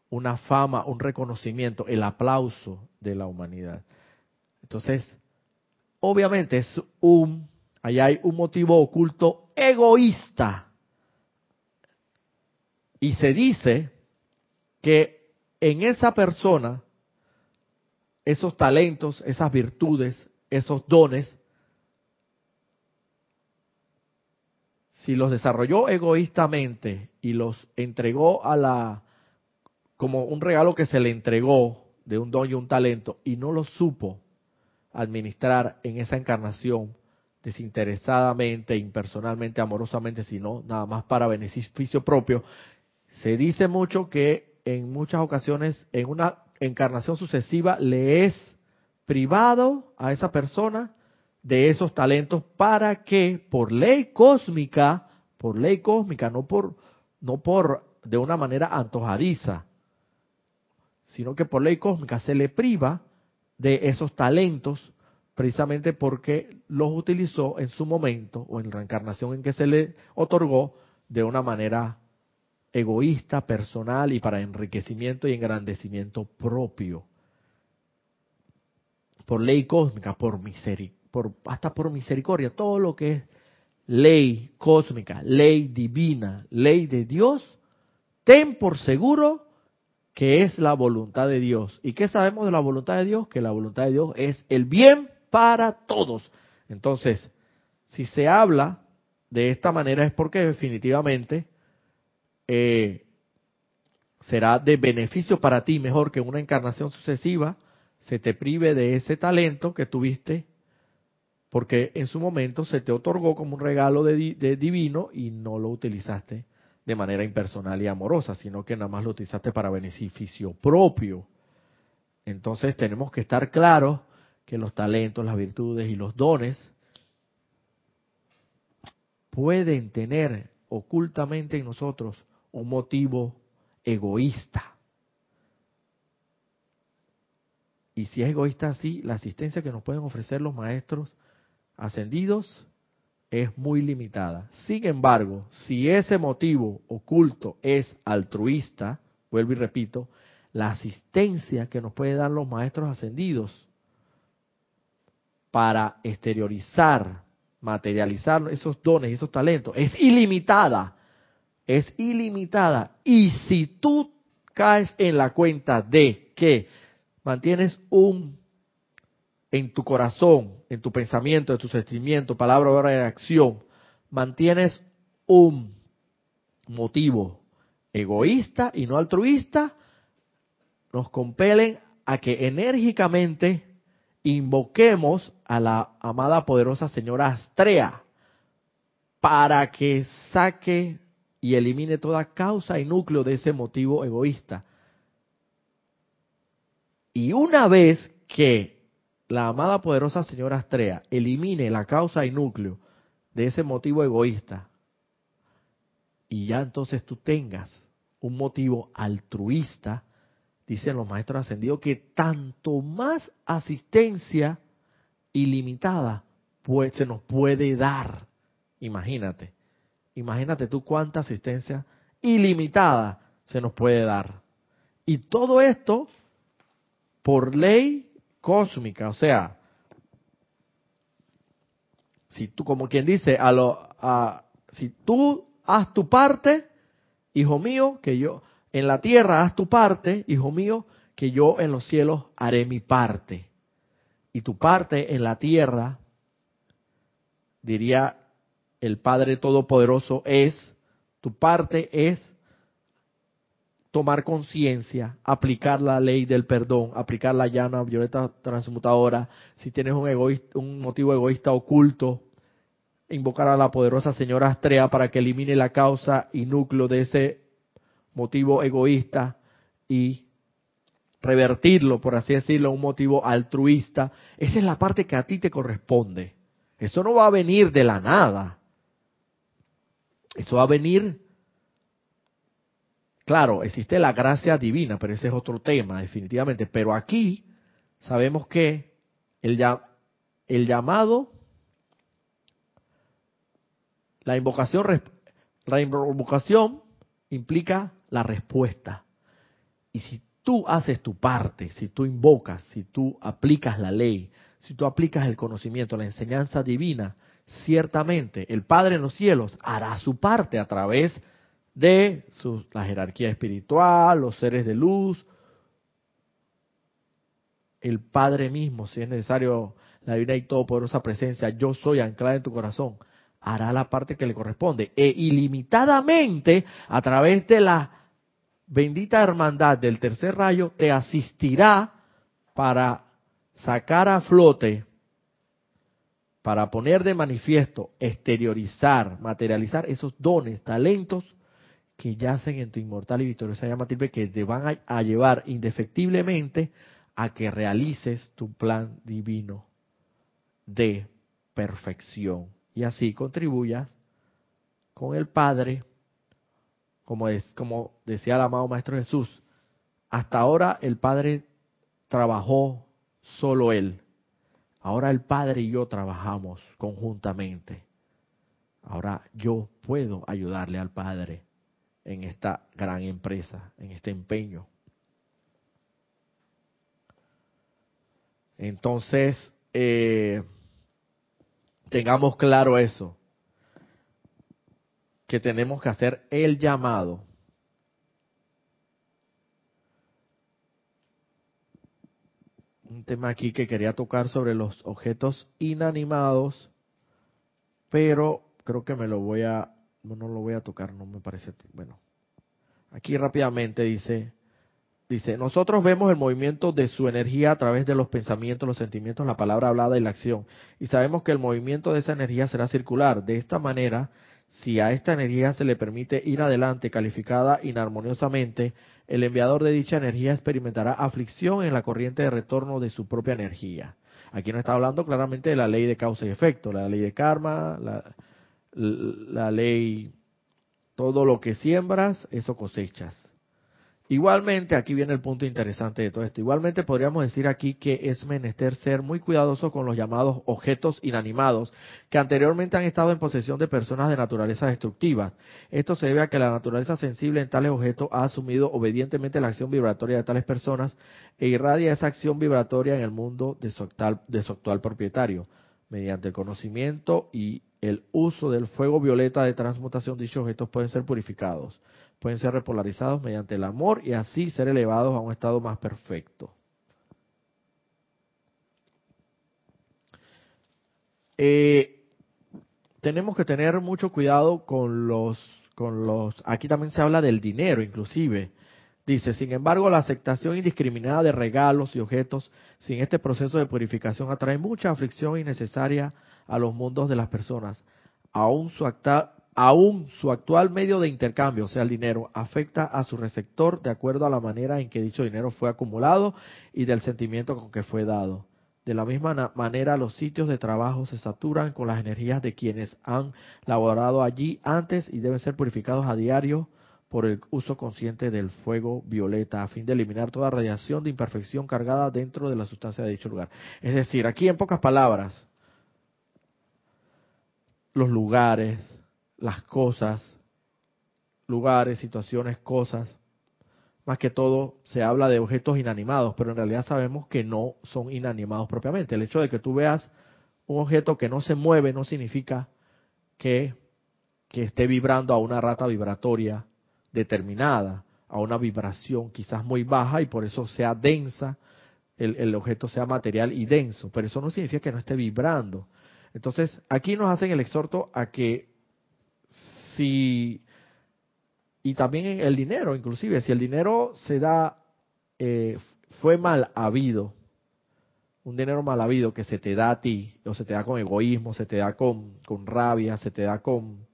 una fama, un reconocimiento, el aplauso de la humanidad. Entonces, obviamente es un, allá hay un motivo oculto egoísta. Y se dice que en esa persona, esos talentos, esas virtudes, esos dones, si los desarrolló egoístamente y los entregó a la como un regalo que se le entregó de un don y un talento y no lo supo administrar en esa encarnación desinteresadamente, impersonalmente, amorosamente, sino nada más para beneficio propio, se dice mucho que en muchas ocasiones en una encarnación sucesiva le es privado a esa persona de esos talentos para que por ley cósmica, por ley cósmica, no por, no por de una manera antojadiza, sino que por ley cósmica se le priva de esos talentos precisamente porque los utilizó en su momento o en la encarnación en que se le otorgó de una manera egoísta, personal y para enriquecimiento y engrandecimiento propio. Por ley cósmica, por misericordia, por, hasta por misericordia, todo lo que es ley cósmica, ley divina, ley de Dios, ten por seguro que es la voluntad de Dios. ¿Y qué sabemos de la voluntad de Dios? Que la voluntad de Dios es el bien para todos. Entonces, si se habla de esta manera es porque definitivamente eh, será de beneficio para ti mejor que una encarnación sucesiva se te prive de ese talento que tuviste porque en su momento se te otorgó como un regalo de, divino y no lo utilizaste de manera impersonal y amorosa, sino que nada más lo utilizaste para beneficio propio. Entonces tenemos que estar claros que los talentos, las virtudes y los dones pueden tener ocultamente en nosotros un motivo egoísta. Y si es egoísta así, la asistencia que nos pueden ofrecer los maestros ascendidos es muy limitada. Sin embargo, si ese motivo oculto es altruista, vuelvo y repito, la asistencia que nos pueden dar los maestros ascendidos para exteriorizar, materializar esos dones esos talentos es ilimitada. Es ilimitada. Y si tú caes en la cuenta de que mantienes un en tu corazón, en tu pensamiento, en tu sentimiento, palabra, obra y acción, mantienes un motivo egoísta y no altruista, nos compelen a que enérgicamente invoquemos a la amada poderosa señora Astrea para que saque y elimine toda causa y núcleo de ese motivo egoísta. Y una vez que la amada poderosa señora Astrea elimine la causa y núcleo de ese motivo egoísta y ya entonces tú tengas un motivo altruista, dicen los maestros ascendidos que tanto más asistencia ilimitada pues, se nos puede dar. Imagínate, imagínate tú cuánta asistencia ilimitada se nos puede dar. Y todo esto por ley cósmica, o sea, si tú, como quien dice, a lo, a, si tú haz tu parte, hijo mío, que yo, en la tierra haz tu parte, hijo mío, que yo en los cielos haré mi parte. Y tu parte en la tierra, diría el Padre Todopoderoso, es, tu parte es tomar conciencia, aplicar la ley del perdón, aplicar la llana violeta transmutadora, si tienes un, egoísta, un motivo egoísta oculto, invocar a la poderosa señora Astrea para que elimine la causa y núcleo de ese motivo egoísta y revertirlo, por así decirlo, a un motivo altruista. Esa es la parte que a ti te corresponde. Eso no va a venir de la nada. Eso va a venir Claro, existe la gracia divina, pero ese es otro tema, definitivamente. Pero aquí sabemos que el, llamado, la invocación, la invocación implica la respuesta. Y si tú haces tu parte, si tú invocas, si tú aplicas la ley, si tú aplicas el conocimiento, la enseñanza divina, ciertamente el Padre en los cielos hará su parte a través de de la jerarquía espiritual, los seres de luz, el Padre mismo, si es necesario, la divina y todopoderosa presencia, yo soy anclada en tu corazón, hará la parte que le corresponde. E ilimitadamente, a través de la bendita hermandad del tercer rayo, te asistirá para sacar a flote, para poner de manifiesto, exteriorizar, materializar esos dones, talentos que yacen en tu inmortal y victoriosa llama que te van a, llevar indefectiblemente a que realices tu plan divino de perfección. Y así contribuyas con el Padre, como, es, como decía el amado Maestro Jesús, hasta ahora el Padre trabajó solo Él, ahora el Padre y yo trabajamos conjuntamente. Ahora yo puedo ayudarle al Padre en esta gran empresa, en este empeño. Entonces, eh, tengamos claro eso, que tenemos que hacer el llamado. Un tema aquí que quería tocar sobre los objetos inanimados, pero creo que me lo voy a, no, lo voy a tocar, no me parece, bueno. Aquí rápidamente dice, Dice, nosotros vemos el movimiento de su energía a través de los pensamientos, los sentimientos, la palabra hablada y la acción. Y sabemos que el movimiento de esa energía será circular. De esta manera, si a esta energía se le permite ir adelante calificada inarmoniosamente, el enviador de dicha energía experimentará aflicción en la corriente de retorno de su propia energía. Aquí no está hablando claramente de la ley de causa y efecto, la ley de karma, la, la ley, todo lo que siembras, eso cosechas. Igualmente, aquí viene el punto interesante de todo esto. Igualmente podríamos decir aquí que es menester ser muy cuidadoso con los llamados objetos inanimados que anteriormente han estado en posesión de personas de naturaleza destructiva. Esto se debe a que la naturaleza sensible en tales objetos ha asumido obedientemente la acción vibratoria de tales personas e irradia esa acción vibratoria en el mundo de su actual, de su actual propietario. Mediante el conocimiento y el uso del fuego violeta de transmutación, dichos objetos pueden ser purificados pueden ser repolarizados mediante el amor y así ser elevados a un estado más perfecto. Eh, tenemos que tener mucho cuidado con los, con los, aquí también se habla del dinero inclusive. Dice, sin embargo, la aceptación indiscriminada de regalos y objetos sin este proceso de purificación atrae mucha aflicción innecesaria a los mundos de las personas. Aún su, su actual medio de intercambio, o sea, el dinero, afecta a su receptor de acuerdo a la manera en que dicho dinero fue acumulado y del sentimiento con que fue dado. De la misma manera, los sitios de trabajo se saturan con las energías de quienes han laborado allí antes y deben ser purificados a diario por el uso consciente del fuego violeta a fin de eliminar toda radiación de imperfección cargada dentro de la sustancia de dicho lugar. Es decir, aquí en pocas palabras, los lugares, las cosas, lugares, situaciones, cosas. Más que todo se habla de objetos inanimados, pero en realidad sabemos que no son inanimados propiamente. El hecho de que tú veas un objeto que no se mueve no significa que, que esté vibrando a una rata vibratoria determinada, a una vibración quizás muy baja y por eso sea densa, el, el objeto sea material y denso, pero eso no significa que no esté vibrando. Entonces, aquí nos hacen el exhorto a que si y también el dinero, inclusive, si el dinero se da, eh, fue mal habido, un dinero mal habido que se te da a ti, o se te da con egoísmo, se te da con, con rabia, se te da con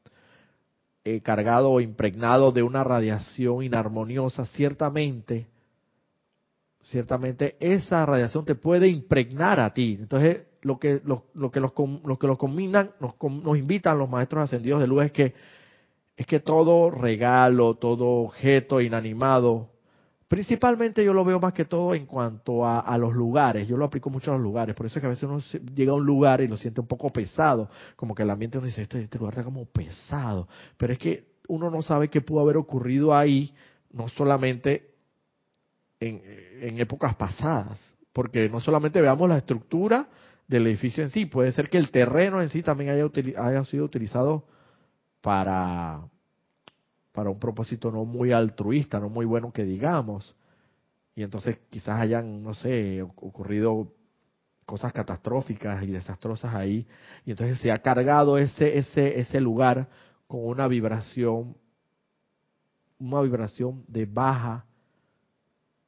eh, cargado o impregnado de una radiación inarmoniosa, ciertamente, ciertamente esa radiación te puede impregnar a ti. Entonces, lo que, lo, lo que los, lo que los combinan, nos, nos invitan los maestros ascendidos de luz es que es que todo regalo, todo objeto inanimado, principalmente yo lo veo más que todo en cuanto a, los lugares, yo lo aplico mucho a los lugares, por eso es que a veces uno llega a un lugar y lo siente un poco pesado, como que el ambiente uno dice, este, este lugar está como pesado, pero es que uno no sabe qué pudo haber ocurrido ahí, no solamente en, épocas pasadas, porque no solamente veamos la estructura del edificio en sí, puede ser que el terreno en sí también haya sido utilizado para, para un propósito no muy altruista, no muy bueno que digamos. Y entonces quizás hayan, no sé, ocurrido cosas catastróficas y desastrosas ahí. Y entonces se ha cargado ese, ese, ese lugar con una vibración, una vibración de baja,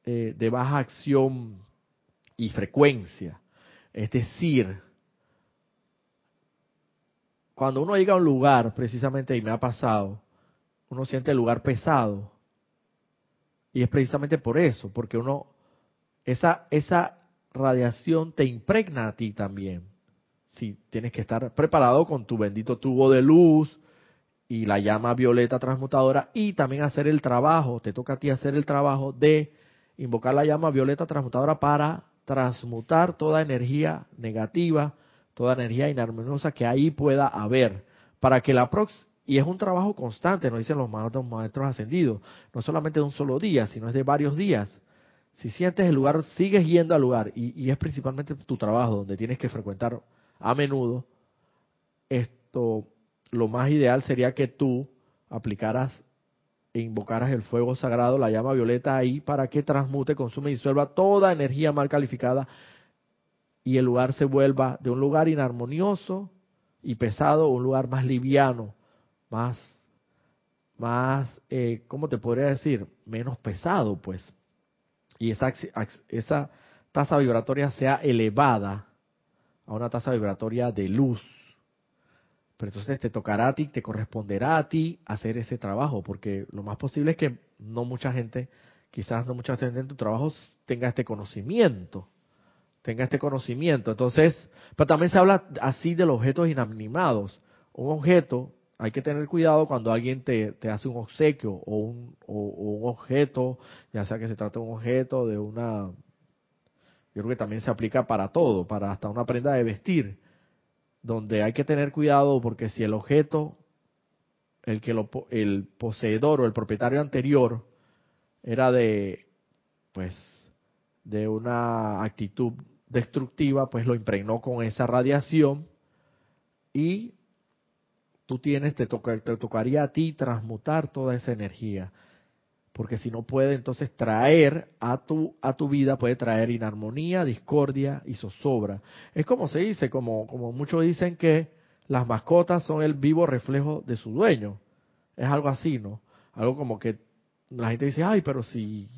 eh, de baja acción y frecuencia. Es decir, cuando uno llega a un lugar, precisamente, y me ha pasado, uno siente el lugar pesado. Y es precisamente por eso, porque uno, esa, esa radiación te impregna a ti también. si tienes que estar preparado con tu bendito tubo de luz y la llama violeta transmutadora y también hacer el trabajo, te toca a ti hacer el trabajo de invocar la llama violeta transmutadora para transmutar toda energía negativa, toda energía inarmoniosa que ahí pueda haber, para que la próxima, y es un trabajo constante, nos dicen los maestros, maestros ascendidos, no solamente de un solo día, sino es de varios días. Si sientes el lugar, sigues yendo al lugar, y, es principalmente tu trabajo, donde tienes que frecuentar a menudo, esto, lo más ideal sería que tú aplicaras e invocaras el fuego sagrado, la llama violeta ahí, para que transmute, consume y disuelva toda energía mal calificada y el lugar se vuelva de un lugar inarmonioso y pesado, un lugar más liviano, más, más, eh, ¿cómo te podría decir? Menos pesado, pues. Y esa, esa tasa vibratoria sea elevada a una tasa vibratoria de luz. Pero entonces te tocará a ti, te corresponderá a ti hacer ese trabajo, porque lo más posible es que no mucha gente, quizás no mucha gente en tu trabajo tenga este conocimiento, tenga este conocimiento. Entonces, pero también se habla así de los objetos inanimados. Un objeto, hay que tener cuidado cuando alguien te, te hace un obsequio o un, o un objeto, ya sea que se trate de un objeto, de una yo creo que también se aplica para todo, para hasta una prenda de vestir, donde hay que tener cuidado porque si el objeto, el que lo, el poseedor o el propietario anterior era de, pues, de una actitud destructiva, pues lo impregnó con esa radiación y tú tienes, te, te tocaría a ti transmutar toda esa energía porque si no puede entonces traer a tu a tu vida puede traer inarmonía, discordia y zozobra. Es como se dice, como como muchos dicen que las mascotas son el vivo reflejo de su dueño. Es algo así, ¿no? Algo como que la gente dice, "Ay, pero si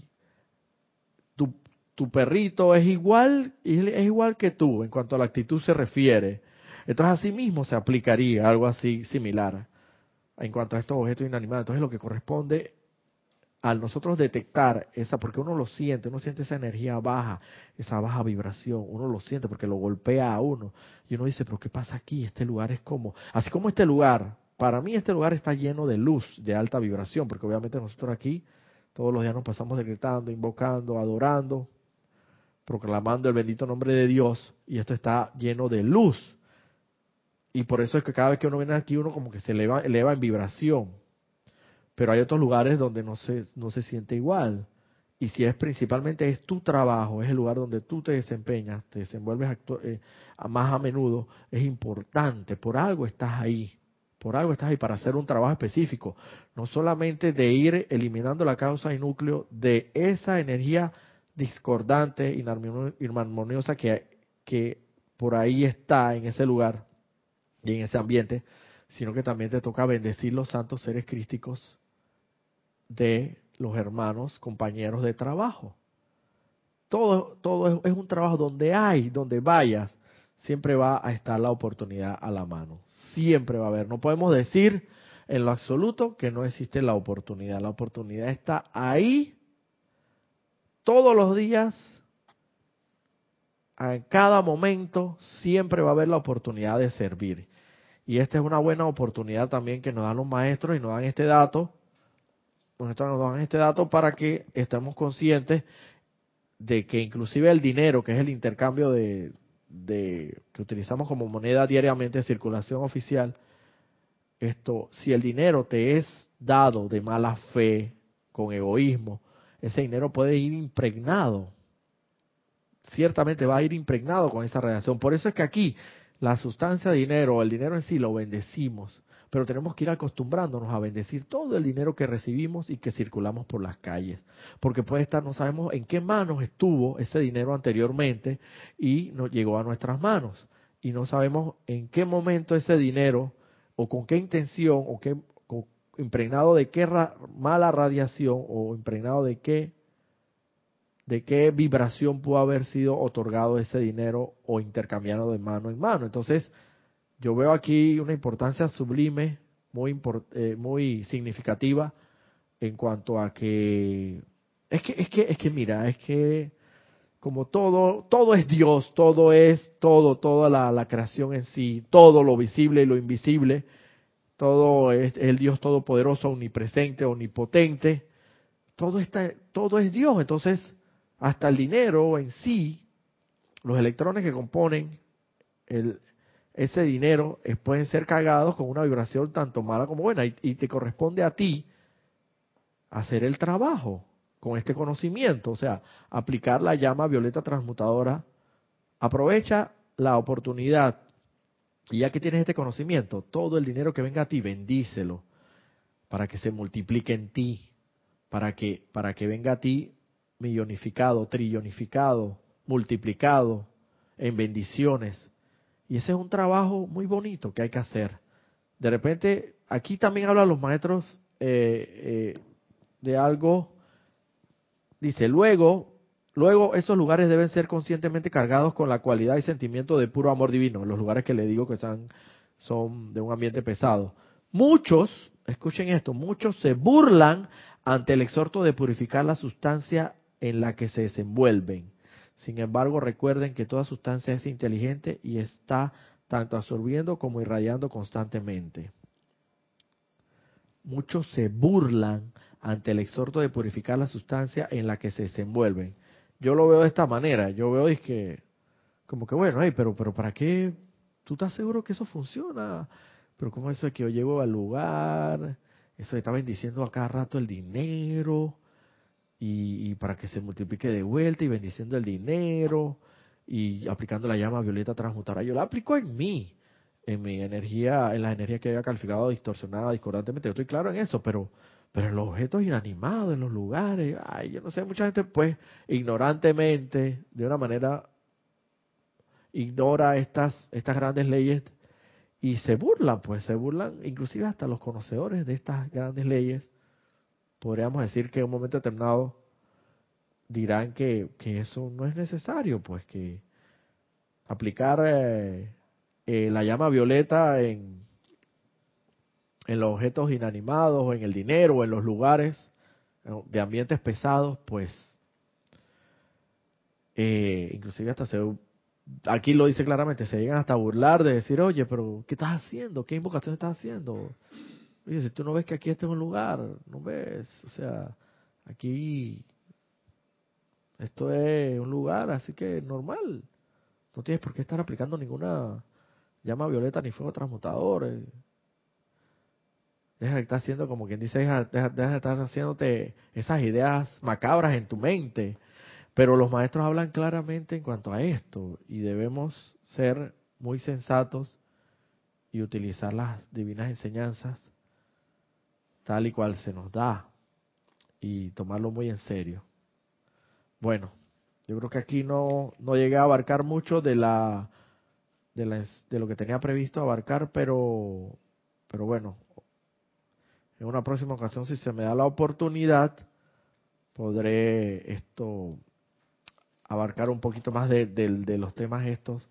tu tu perrito es igual es igual que tú en cuanto a la actitud se refiere." Entonces así mismo se aplicaría algo así similar en cuanto a estos objetos inanimados. Entonces lo que corresponde al nosotros detectar esa, porque uno lo siente, uno siente esa energía baja, esa baja vibración, uno lo siente porque lo golpea a uno. Y uno dice, pero ¿qué pasa aquí? Este lugar es como, así como este lugar, para mí este lugar está lleno de luz, de alta vibración, porque obviamente nosotros aquí todos los días nos pasamos decretando, invocando, adorando, proclamando el bendito nombre de Dios, y esto está lleno de luz. Y por eso es que cada vez que uno viene aquí, uno como que se eleva, eleva en vibración. Pero hay otros lugares donde no se, no se siente igual. Y si es principalmente es tu trabajo, es el lugar donde tú te desempeñas, te desenvuelves eh, más a menudo, es importante, por algo estás ahí, por algo estás ahí para hacer un trabajo específico, no solamente de ir eliminando la causa y núcleo de esa energía discordante, inarmoniosa que, que por ahí está en ese lugar en ese ambiente, sino que también te toca bendecir los santos seres crísticos de los hermanos, compañeros de trabajo. Todo, todo es, un trabajo donde hay, donde vayas, siempre va a estar la oportunidad a la mano. Siempre va a haber. No podemos decir en lo absoluto que no existe la oportunidad. La oportunidad está ahí todos los días, en cada momento, siempre va a haber la oportunidad de servir. Y esta es una buena oportunidad también que nos dan los maestros y nos dan este dato nos dan este dato para que estemos conscientes de que inclusive el dinero, que es el intercambio de, que utilizamos como moneda diariamente de circulación oficial, esto, si el dinero te es dado de mala fe, con egoísmo, ese dinero puede ir impregnado. Ciertamente va a ir impregnado con esa relación. Por eso es que aquí la sustancia de dinero, el dinero en sí, lo bendecimos pero tenemos que ir acostumbrándonos a bendecir todo el dinero que recibimos y que circulamos por las calles, porque puede estar, no sabemos en qué manos estuvo ese dinero anteriormente y nos llegó a nuestras manos, y no sabemos en qué momento ese dinero o con qué intención o qué impregnado de qué mala radiación o impregnado de qué de qué vibración pudo haber sido otorgado ese dinero o intercambiado de mano en mano. Entonces, yo veo aquí una importancia sublime, muy, eh, muy significativa en cuanto a que es que es que es que mira, es que como todo, todo es Dios, todo es todo, toda la, la creación en sí, todo lo visible y lo invisible, todo es el Dios todopoderoso, omnipresente, omnipotente, todo está, todo es Dios, entonces hasta el dinero en sí, los electrones que componen el, ese dinero eh, pueden ser cargados con una vibración tanto mala como buena. Y, te corresponde a ti hacer el trabajo con este conocimiento, o sea, aplicar la llama violeta transmutadora. Aprovecha la oportunidad. Y ya que tienes este conocimiento, todo el dinero que venga a ti, bendícelo para que se multiplique en ti, para que para que venga a ti millonificado, trillonificado, multiplicado en bendiciones, y ese es un trabajo muy bonito que hay que hacer. De repente, aquí también hablan los maestros eh, eh, de algo, dice, luego, luego esos lugares deben ser conscientemente cargados con la cualidad y sentimiento de puro amor divino, los lugares que le digo que están, son de un ambiente pesado. Muchos, escuchen esto, muchos se burlan ante el exhorto de purificar la sustancia en la que se desenvuelven sin embargo, recuerden que toda sustancia es inteligente y está tanto absorbiendo como irradiando constantemente. Muchos se burlan ante el exhorto de purificar la sustancia en la que se desenvuelven. Yo lo veo de esta manera, yo veo es que, como que bueno, pero, pero ¿para qué? ¿Tú estás seguro que eso funciona? Pero ¿cómo eso es que yo llego al lugar? Eso está bendiciendo a cada rato el dinero y, para que se multiplique de vuelta y bendiciendo el dinero y aplicando la llama violeta transmutadora. Yo la aplico en mí, en mi energía, en la energía que había calificado distorsionada, discordantemente. Yo estoy claro en eso, pero pero en los objetos inanimados, en los lugares, ay, yo no sé, mucha gente pues ignorantemente, de una manera, ignora estas, estas grandes leyes y se burlan, pues se burlan, inclusive hasta los conocedores de estas grandes leyes, podríamos decir que en un momento determinado dirán que, eso no es necesario, pues que aplicar eh, eh, la llama violeta en, en los objetos inanimados, o en el dinero, o en los lugares de ambientes pesados, pues eh, inclusive hasta se aquí lo dice claramente, se llegan hasta a burlar de decir, oye, pero ¿qué estás haciendo? ¿Qué invocación estás haciendo? Oye, si tú no ves que aquí este es un lugar, no ves, o sea, aquí esto es un lugar, así que normal. No tienes por qué estar aplicando ninguna llama violeta ni fuego transmutador. Eh. Deja de estar haciendo, como quien dice, deja, de estar haciéndote esas ideas macabras en tu mente. Pero los maestros hablan claramente en cuanto a esto y debemos ser muy sensatos y utilizar las divinas enseñanzas tal y cual se nos da y tomarlo muy en serio. Bueno, yo creo que aquí no, no llegué a abarcar mucho de la, de, de lo que tenía previsto abarcar, pero, pero bueno, en una próxima ocasión, si se me da la oportunidad, podré esto abarcar un poquito más de, de los temas estos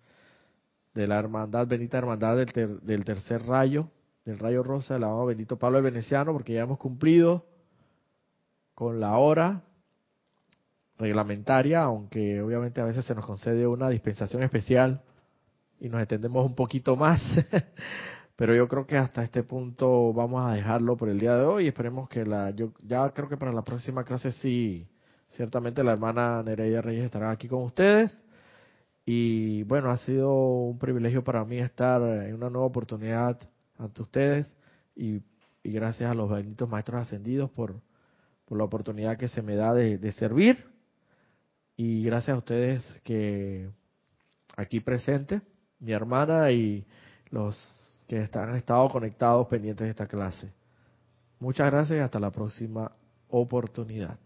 de la hermandad, bendita hermandad del, del tercer rayo, del rayo rosa del amado bendito Pablo el Veneciano, porque ya hemos cumplido con la hora reglamentaria, aunque obviamente a veces se nos concede una dispensación especial y nos extendemos un poquito más. Pero yo creo que hasta este punto vamos a dejarlo por el día de hoy. Esperemos que la, yo ya creo que para la próxima clase sí, ciertamente la hermana Nereida Reyes estará aquí con ustedes. Y bueno, ha sido un privilegio para mí estar en una nueva oportunidad ante ustedes y, gracias a los benditos maestros ascendidos por, por la oportunidad que se me da de, servir y gracias a ustedes que aquí presentes, mi hermana y los que están, han estado conectados pendientes de esta clase. Muchas gracias y hasta la próxima oportunidad.